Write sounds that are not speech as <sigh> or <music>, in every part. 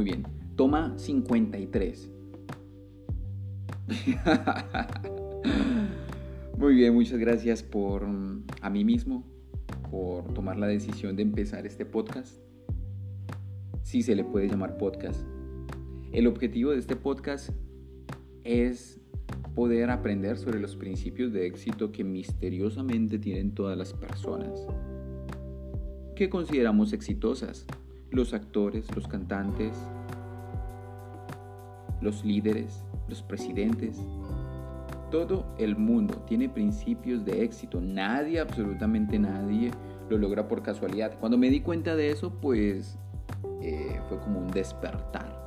Muy bien. Toma 53. Muy bien, muchas gracias por mm, a mí mismo por tomar la decisión de empezar este podcast. Si se le puede llamar podcast. El objetivo de este podcast es poder aprender sobre los principios de éxito que misteriosamente tienen todas las personas que consideramos exitosas. Los actores, los cantantes, los líderes, los presidentes. Todo el mundo tiene principios de éxito. Nadie, absolutamente nadie, lo logra por casualidad. Cuando me di cuenta de eso, pues eh, fue como un despertar.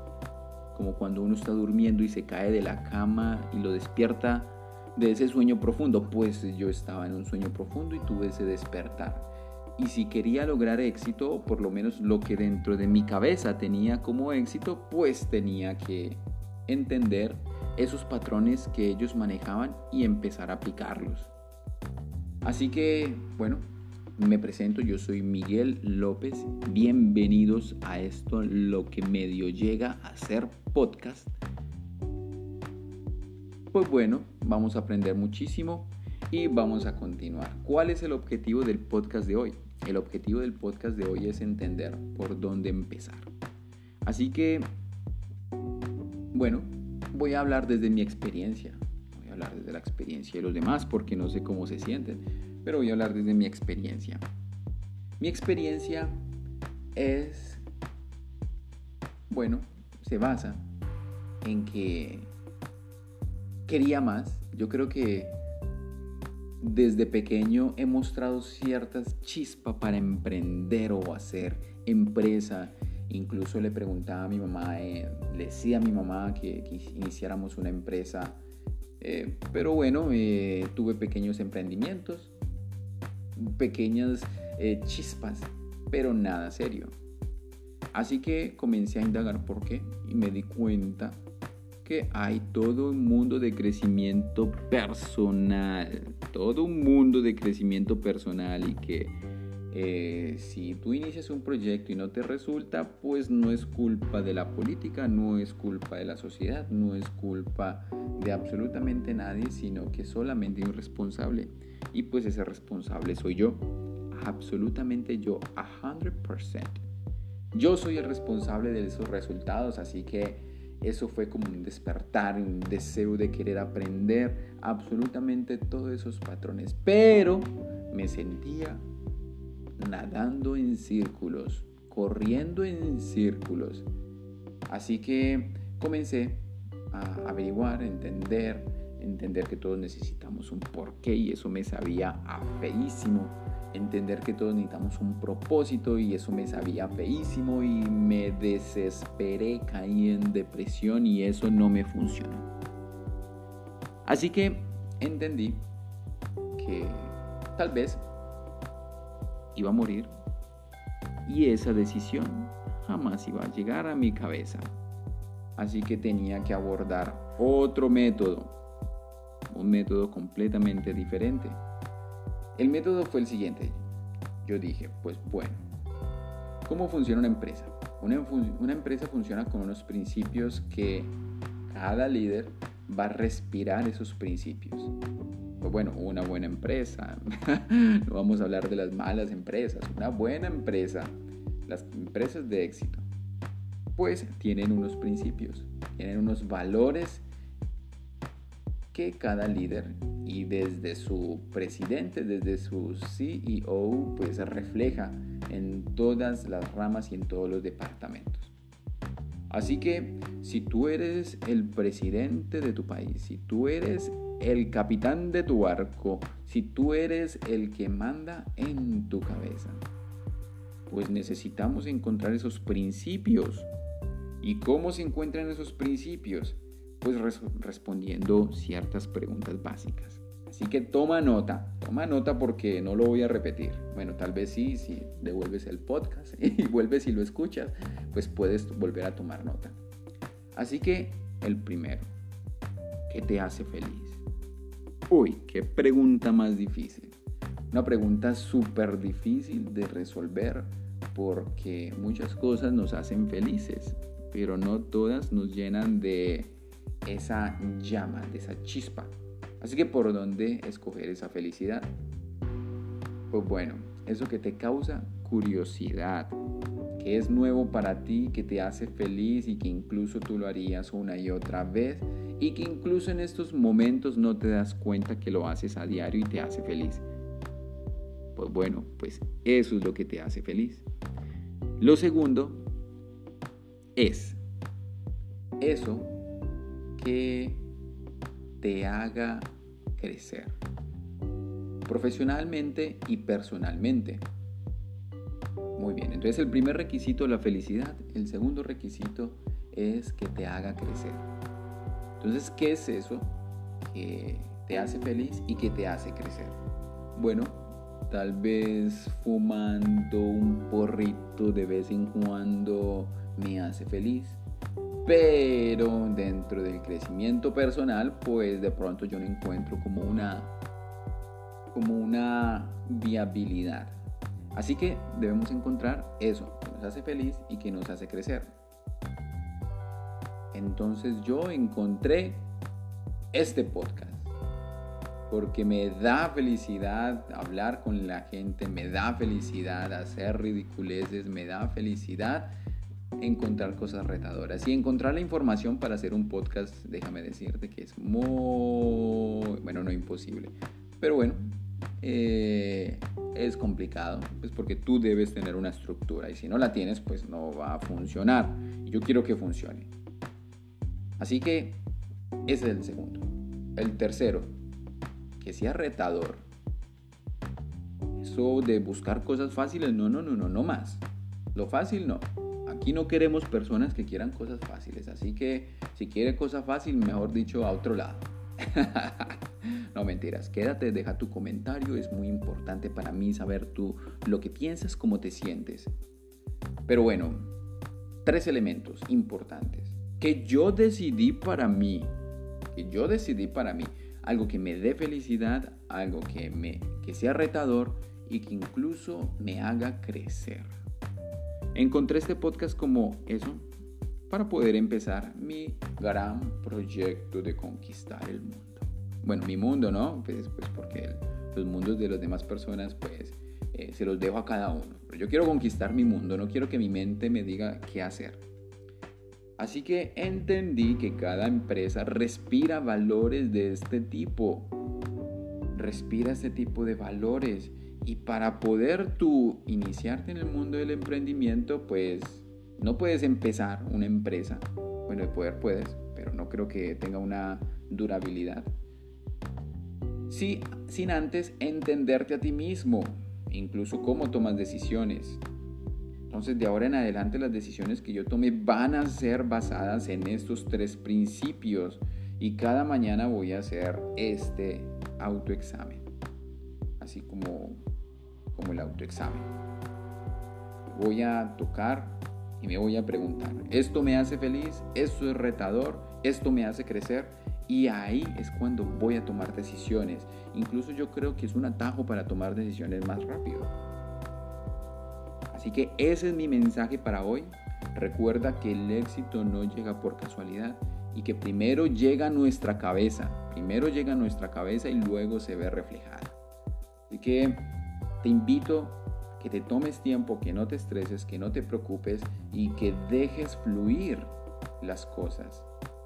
Como cuando uno está durmiendo y se cae de la cama y lo despierta de ese sueño profundo. Pues yo estaba en un sueño profundo y tuve ese despertar. Y si quería lograr éxito, por lo menos lo que dentro de mi cabeza tenía como éxito, pues tenía que entender esos patrones que ellos manejaban y empezar a aplicarlos. Así que, bueno, me presento, yo soy Miguel López, bienvenidos a esto, lo que medio llega a ser podcast. Pues bueno, vamos a aprender muchísimo y vamos a continuar. ¿Cuál es el objetivo del podcast de hoy? El objetivo del podcast de hoy es entender por dónde empezar. Así que, bueno, voy a hablar desde mi experiencia. Voy a hablar desde la experiencia de los demás porque no sé cómo se sienten, pero voy a hablar desde mi experiencia. Mi experiencia es, bueno, se basa en que quería más. Yo creo que desde pequeño he mostrado ciertas chispas para emprender o hacer empresa Incluso le preguntaba a mi mamá, eh, le decía a mi mamá que, iniciáramos una empresa. Eh, pero bueno, eh, tuve pequeños emprendimientos, pequeñas chispas, pero nada serio. Así que comencé a indagar por qué y me di cuenta que hay todo un mundo de crecimiento personal, todo un mundo de crecimiento personal y que eh, si tú inicias un proyecto y no te resulta, pues no es culpa de la política, no es culpa de la sociedad, no es culpa de absolutamente nadie, sino que solamente un responsable. Y pues ese responsable soy yo, absolutamente yo, a 100%. Yo soy el responsable de esos resultados, así que eso fue como un despertar, un deseo de querer aprender absolutamente todos esos patrones. Pero me sentía nadando en círculos, corriendo en círculos. Así que comencé a averiguar, entender, entender que todos necesitamos un porqué y eso me sabía a feísimo. Entender que todos necesitamos un propósito y eso me sabía feísimo y me desesperé, caí en depresión y eso no me funcionó. Así que entendí que tal vez iba a morir y esa decisión jamás iba a llegar a mi cabeza. Así que tenía que abordar otro método, un método completamente diferente. El método fue el siguiente. Yo dije, pues bueno, ¿cómo funciona una empresa? Una, empresa funciona con unos principios que cada líder va a respirar esos principios bueno, una buena empresa, <laughs> no vamos a hablar de las malas empresas, una buena empresa, las empresas de éxito, pues tienen unos principios, tienen unos valores que cada líder y desde su presidente, desde su CEO, pues refleja en todas las ramas y en todos los departamentos. Así que si tú eres el presidente de tu país, si tú eres el capitán de tu barco, si tú eres el que manda en tu cabeza, pues necesitamos encontrar esos principios. ¿Y cómo se encuentran esos principios? Pues respondiendo ciertas preguntas básicas. Así que toma nota, toma nota porque no lo voy a repetir. Bueno, tal vez sí, si devuelves el podcast <laughs> y vuelves y lo escuchas, pues puedes volver a tomar nota. Así que el primero, ¿qué te hace feliz? Uy, qué pregunta más difícil. Una pregunta súper difícil de resolver porque muchas cosas nos hacen felices. pero no todas nos llenan de esa llama, de esa chispa. Así que por dónde escoger esa felicidad? Pues bueno, eso que te causa curiosidad, que es nuevo para ti, que te hace feliz y que incluso tú lo harías una y otra vez y que incluso en estos momentos no te das cuenta que lo haces a diario y te hace feliz. Pues bueno, pues eso es lo que te hace feliz. Lo segundo es eso que te haga crecer profesionalmente y personalmente. Muy bien, entonces el primer requisito es la felicidad, el segundo requisito es que te haga crecer. Entonces, ¿qué es eso que te hace feliz y que te hace crecer? Bueno, tal vez fumando un porrito de vez en cuando me hace feliz. Pero dentro del crecimiento personal, pues de pronto yo no encuentro como una como una viabilidad. Así que debemos encontrar eso que nos hace feliz y que nos hace crecer. Entonces yo encontré este podcast porque me da felicidad hablar con la gente, me da felicidad hacer ridiculeces, me da felicidad encontrar cosas retadoras y encontrar la información para hacer un podcast, déjame decirte que es muy, bueno, no imposible, pero bueno, eh, es complicado, pues porque tú debes tener una estructura y si no la tienes, pues no va a funcionar. Yo quiero que funcione. Así que ese es el segundo. El tercero, que sea retador. Eso de buscar cosas fáciles, no, no, no, no, no más. Lo fácil no. Aquí no queremos personas que quieran cosas fáciles. Así que si quiere cosa fácil, mejor dicho, a otro lado. <laughs> no mentiras, quédate, deja tu comentario, es muy importante para mí saber tú lo que piensas, cómo te sientes. Pero bueno, tres elementos importantes que yo decidí para mí, que yo decidí para mí, algo que me dé felicidad, algo que me que sea retador y que incluso me haga crecer. Encontré este podcast como eso para poder empezar mi gran proyecto de conquistar el mundo bueno, mi mundo, ¿no? Pues, pues porque los mundos de las demás personas, pues eh, se los dejo a cada uno. Pero yo quiero conquistar mi mundo, no quiero que mi mente me diga qué hacer. Así que entendí que cada empresa respira valores de este tipo. Respira este tipo de valores. Y para poder tú iniciarte en el mundo del emprendimiento, pues no puedes empezar una empresa. Bueno, de poder puedes, pero no creo que tenga una durabilidad sin antes entenderte a ti mismo, incluso cómo tomas decisiones. Entonces de ahora en adelante las decisiones que yo tome van a ser basadas en estos tres principios y cada mañana voy a hacer este autoexamen, así como, como el autoexamen. Voy a tocar y me voy a preguntar, ¿esto me hace feliz? ¿Esto es retador? ¿Esto me hace crecer? Y ahí es cuando voy a tomar decisiones. Incluso yo creo que es un atajo para tomar decisiones más rápido. Así que ese es mi mensaje para hoy. Recuerda que el éxito no llega por casualidad y que primero llega a nuestra cabeza. Primero llega a nuestra cabeza y luego se ve reflejada. Así que te invito que te tomes tiempo, que no te estreses, que no te preocupes y que dejes fluir las cosas.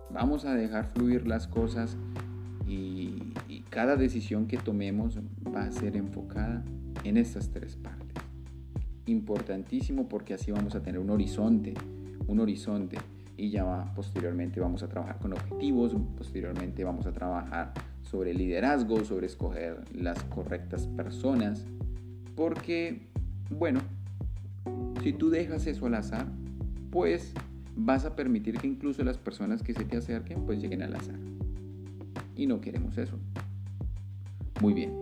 Vamos a dejar fluir las cosas y, cada decisión que tomemos va a ser enfocada en estas tres partes. Importantísimo porque así vamos a tener un horizonte, un horizonte y ya posteriormente vamos a trabajar con objetivos, posteriormente vamos a trabajar sobre liderazgo, sobre escoger las correctas personas, porque, bueno, si tú dejas eso al azar, pues vas a permitir que incluso las personas que se te acerquen pues lleguen al azar. Y no queremos eso. Muy bien.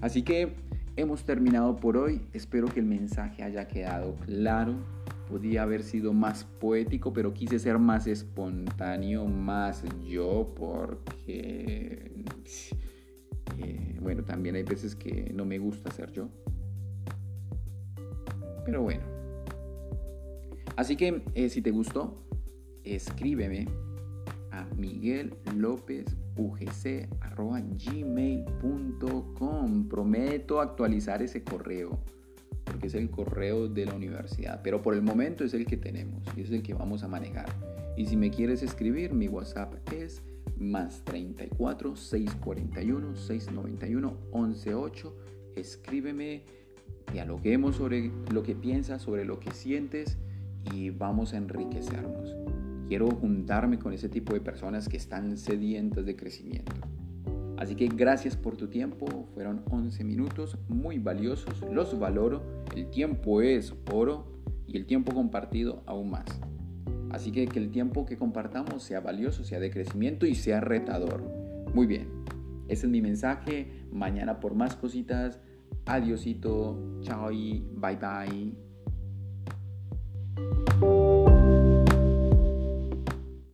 Así que hemos terminado por hoy. Espero que el mensaje haya quedado claro. Podía haber sido más poético, pero quise ser más espontáneo, más yo, porque, eh, bueno, también hay veces que no me gusta ser yo. Pero bueno, Así que eh, si te gustó, escríbeme a miguellopezugc.gmail.com. Prometo actualizar ese correo porque es el correo de la universidad, pero por el momento es el que tenemos y es el que vamos a manejar. Y si me quieres escribir, mi WhatsApp es más 34 641 691 118. Escríbeme, dialoguemos sobre lo que piensas, sobre lo que sientes y vamos a enriquecernos. Quiero juntarme con ese tipo de personas que están sedientas de crecimiento. Así que gracias por tu tiempo, fueron 11 minutos muy valiosos, los valoro, el tiempo es oro y el tiempo compartido aún más. Así que que el tiempo que compartamos sea valioso, sea de crecimiento y sea retador. Muy bien, ese es mi mensaje, mañana por más cositas, adiosito, chao y bye bye.